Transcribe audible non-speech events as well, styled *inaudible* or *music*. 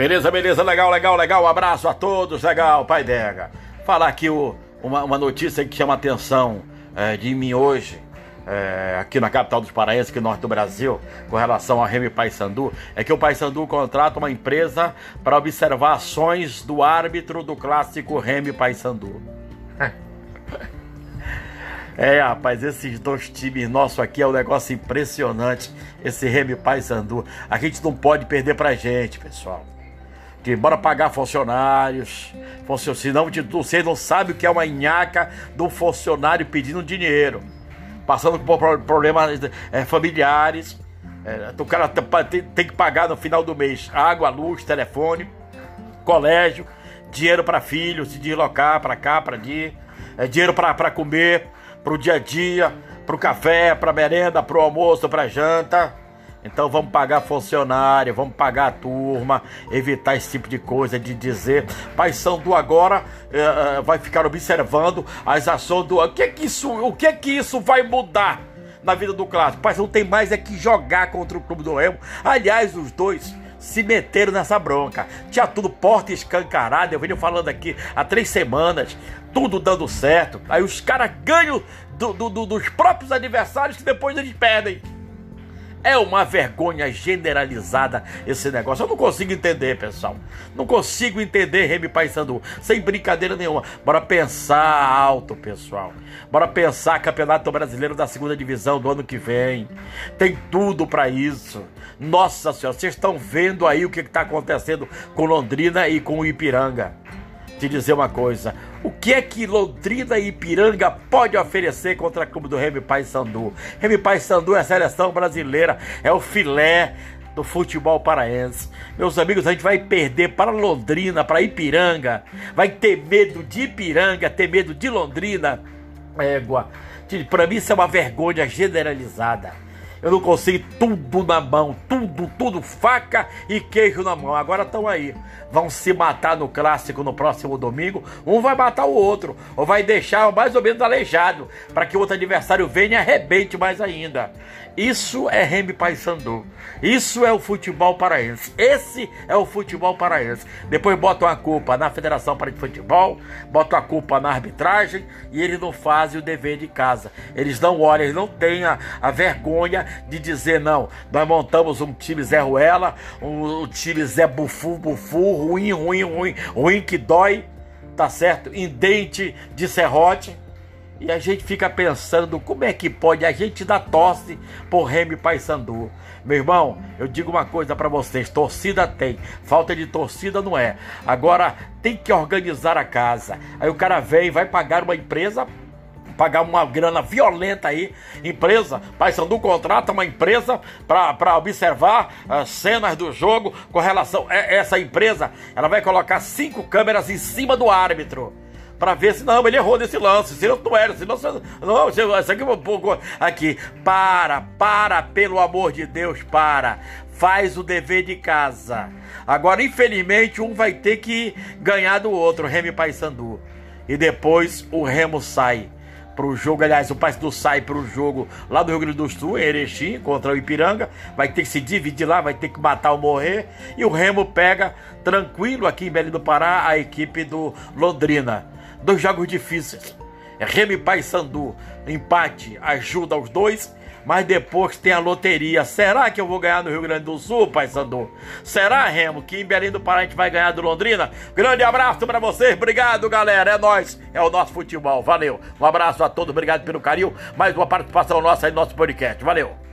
Beleza, beleza, legal, legal, legal. Um abraço a todos, legal, Pai Dega. Falar aqui o, uma, uma notícia que chama a atenção é, de mim hoje, é, aqui na capital dos paraenses, que é norte do Brasil, com relação a Remy Paysandu, é que o Paysandu contrata uma empresa para observar ações do árbitro do clássico Remy Paysandu. *laughs* É, rapaz, esses dois times nossos aqui é um negócio impressionante. Esse Remy Paysandu. A gente não pode perder pra gente, pessoal que bora pagar funcionários. Senão você não sabe o que é uma nhaca um funcionário pedindo dinheiro, passando por problemas é, familiares. É, o cara tem, que pagar no final do mês água, luz, telefone, colégio, dinheiro para filhos, se deslocar para cá, para ali, é, dinheiro para comer, para o dia a dia, para o café, para merenda, para o almoço, para janta. Então vamos pagar funcionário, vamos pagar a turma, evitar esse tipo de coisa, de dizer, Pai Sandu agora uh, vai ficar observando as ações do. O que é que isso, o que é que isso vai mudar na vida do clássico? Pai não tem mais é que jogar contra o clube do Remo. Aliás, os dois se meteram nessa bronca. Tinha tudo porta escancarada. Eu venho falando aqui há três semanas, tudo dando certo. Aí os caras ganham do, do, do, dos próprios adversários que depois eles perdem. É uma vergonha generalizada esse negócio. Eu não consigo entender, pessoal. Não consigo entender Remy Paysandu. Sem brincadeira nenhuma. Bora pensar alto, pessoal. Bora pensar Campeonato Brasileiro da segunda divisão do ano que vem. Tem tudo para isso. Nossa Senhora, vocês estão vendo aí o que está acontecendo com Londrina e com o Ipiranga te dizer uma coisa. O que é que Londrina e Ipiranga pode oferecer contra o clube do Remy Paysandu? Remy Paysandu é a seleção brasileira, é o filé do futebol paraense. Meus amigos, a gente vai perder para Londrina, para Ipiranga. Vai ter medo de Ipiranga, ter medo de Londrina. Égua. Para mim isso é uma vergonha generalizada. Eu não consigo tudo na mão, tudo, tudo, faca e queijo na mão. Agora estão aí. Vão se matar no clássico no próximo domingo. Um vai matar o outro, ou vai deixar mais ou menos aleijado, para que o outro adversário venha e arrebente mais ainda. Isso é Remy Paysandu. Isso é o futebol paraense. Esse é o futebol paraense. Depois botam a culpa na Federação para de Futebol, botam a culpa na arbitragem e eles não fazem o dever de casa. Eles não olham, eles não têm a, a vergonha de dizer não. Nós montamos um time Zé Ruela, um, time Zé Bufu, Bufu, ruim, ruim, ruim, ruim que dói, tá certo? Em dente de serrote. E a gente fica pensando como é que pode a gente dar tosse por Remy Paysandu. Meu irmão, eu digo uma coisa para vocês: torcida tem, falta de torcida não é. Agora tem que organizar a casa. Aí o cara vem, vai pagar uma empresa pagar uma grana violenta aí. Empresa, Paysandu contrata uma empresa para observar as cenas do jogo com relação. a Essa empresa ela vai colocar cinco câmeras em cima do árbitro para ver se não, ele errou nesse lance, se não era, se não, não, isso aqui um pouco aqui, para, para, pelo amor de Deus, para, faz o dever de casa. Agora, infelizmente, um vai ter que ganhar do outro, Remy Paysandu, e depois o Remo sai para o jogo, aliás, o Paysandu sai para o jogo lá do Rio Grande do Sul, em Erechim, contra o Ipiranga, vai ter que se dividir lá, vai ter que matar ou morrer, e o Remo pega tranquilo aqui em Belém do Pará a equipe do Londrina. Dois jogos difíceis. É Remy Paysandu, empate ajuda os dois, mas depois tem a loteria. Será que eu vou ganhar no Rio Grande do Sul, Paysandu? Será, Remo, que em Belém do Pará a gente vai ganhar do Londrina? Grande abraço para vocês, obrigado, galera. É nós, é o nosso futebol. Valeu. Um abraço a todos, obrigado pelo carinho. Mais uma participação nossa aí no nosso podcast. Valeu.